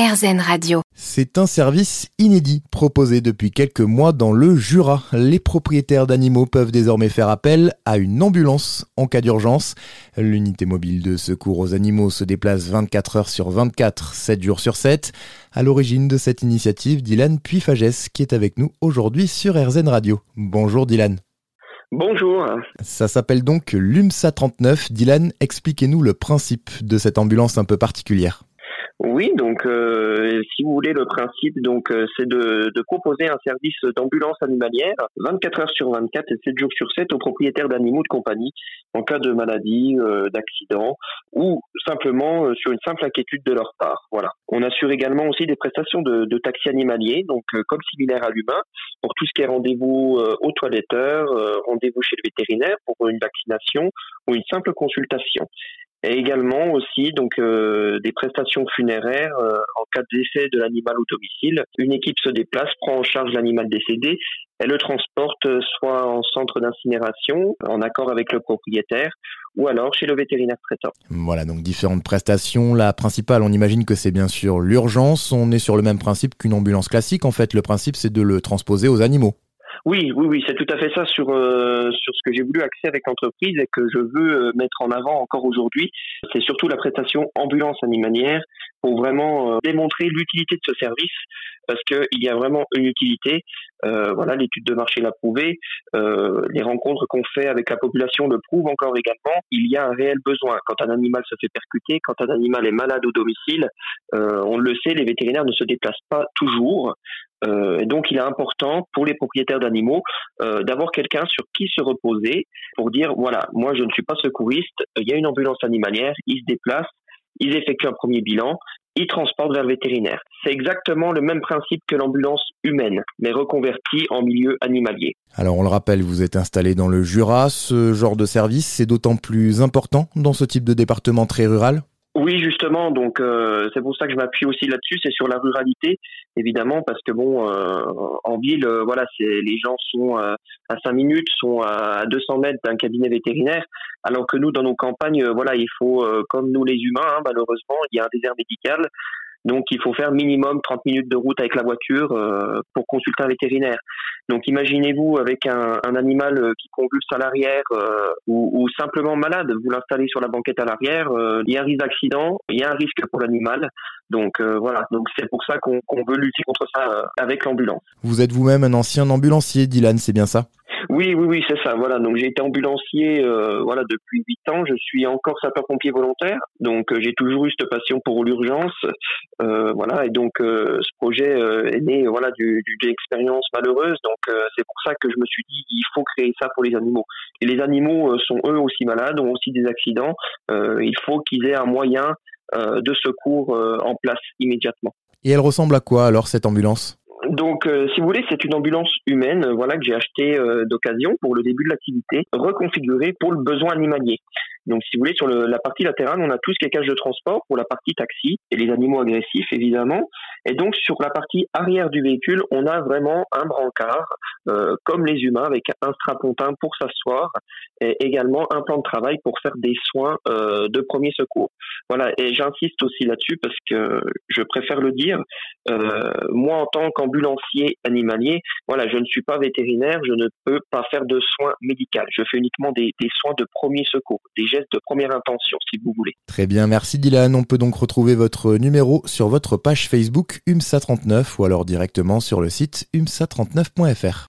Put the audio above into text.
RZN Radio. C'est un service inédit proposé depuis quelques mois dans le Jura. Les propriétaires d'animaux peuvent désormais faire appel à une ambulance en cas d'urgence. L'unité mobile de secours aux animaux se déplace 24 heures sur 24, 7 jours sur 7. À l'origine de cette initiative, Dylan Puifagès qui est avec nous aujourd'hui sur RZN Radio. Bonjour Dylan. Bonjour. Ça s'appelle donc l'UMSA 39. Dylan, expliquez-nous le principe de cette ambulance un peu particulière. Oui, donc euh, si vous voulez le principe, donc euh, c'est de, de, proposer un service d'ambulance animalière 24 heures sur 24 et 7 jours sur 7 aux propriétaires d'animaux de compagnie en cas de maladie, euh, d'accident ou simplement sur une simple inquiétude de leur part. Voilà. On assure également aussi des prestations de, de taxi animalier, donc comme similaire à l'humain, pour tout ce qui est rendez-vous au toiletteur, rendez-vous chez le vétérinaire pour une vaccination ou une simple consultation et également aussi donc euh, des prestations funéraires euh, en cas de décès de l'animal au domicile. Une équipe se déplace, prend en charge l'animal décédé, elle le transporte euh, soit en centre d'incinération en accord avec le propriétaire ou alors chez le vétérinaire traitant. Voilà donc différentes prestations. La principale, on imagine que c'est bien sûr l'urgence. On est sur le même principe qu'une ambulance classique. En fait, le principe c'est de le transposer aux animaux. Oui, oui, oui, c'est tout à fait ça sur euh, sur ce que j'ai voulu axer avec l'entreprise et que je veux euh, mettre en avant encore aujourd'hui. C'est surtout la prestation ambulance animalière pour vraiment euh, démontrer l'utilité de ce service parce qu'il y a vraiment une utilité. voilà, l'étude de marché l'a prouvé. les rencontres qu'on fait avec la population le prouvent encore également. Il y a un réel besoin. Quand un animal se fait percuter, quand un animal est malade au domicile, on le sait, les vétérinaires ne se déplacent pas toujours. Euh, et donc, il est important pour les propriétaires d'animaux euh, d'avoir quelqu'un sur qui se reposer pour dire voilà, moi je ne suis pas secouriste, il y a une ambulance animalière, ils se déplacent, ils effectuent un premier bilan, ils transportent vers le vétérinaire. C'est exactement le même principe que l'ambulance humaine, mais reconvertie en milieu animalier. Alors on le rappelle, vous êtes installé dans le Jura, ce genre de service, c'est d'autant plus important dans ce type de département très rural? Oui, justement. Donc euh, c'est pour ça que je m'appuie aussi là-dessus. C'est sur la ruralité, évidemment, parce que bon, euh, en ville, euh, voilà, c'est les gens sont à 5 minutes, sont à 200 mètres d'un cabinet vétérinaire, alors que nous, dans nos campagnes, voilà, il faut, comme nous les humains, hein, malheureusement, il y a un désert médical. Donc il faut faire minimum 30 minutes de route avec la voiture euh, pour consulter un vétérinaire. Donc imaginez-vous avec un, animal euh, qui convulse à l'arrière euh, ou, ou, simplement malade, vous l'installez sur la banquette à l'arrière, il y a un risque d'accident, il y a un risque pour l'animal. Donc voilà, donc c'est pour ça qu'on veut lutter contre ça avec l'ambulance. Vous êtes vous-même un ancien ambulancier, Dylan, c'est bien ça? Oui, oui, oui, c'est ça. Voilà, donc j'ai été ambulancier, euh, voilà, depuis huit ans. Je suis encore sapeur-pompier volontaire, donc euh, j'ai toujours eu cette passion pour l'urgence, euh, voilà. Et donc ce projet est né, voilà, d'une expérience malheureuse. Donc c'est pour ça que je me suis dit, il faut créer ça pour les animaux. Les animaux sont eux aussi malades, ont aussi des accidents. il faut qu'ils aient un moyen de secours en place immédiatement. Et elle ressemble à quoi alors cette ambulance? Donc, euh, si vous voulez, c'est une ambulance humaine, voilà, que j'ai achetée euh, d'occasion pour le début de l'activité, reconfigurée pour le besoin animalier. Donc, si vous voulez, sur le, la partie latérale, on a tout ce qui cage de transport pour la partie taxi et les animaux agressifs, évidemment. Et donc, sur la partie arrière du véhicule, on a vraiment un brancard, euh, comme les humains, avec un strapontin pour s'asseoir et également un plan de travail pour faire des soins euh, de premier secours. Voilà, et j'insiste aussi là-dessus parce que je préfère le dire. Euh, moi, en tant qu'ambulancier animalier, voilà, je ne suis pas vétérinaire, je ne peux pas faire de soins médicaux. Je fais uniquement des, des soins de premier secours, des gestes de première intention, si vous voulez. Très bien, merci Dylan. On peut donc retrouver votre numéro sur votre page Facebook UMSA39 ou alors directement sur le site umsa39.fr.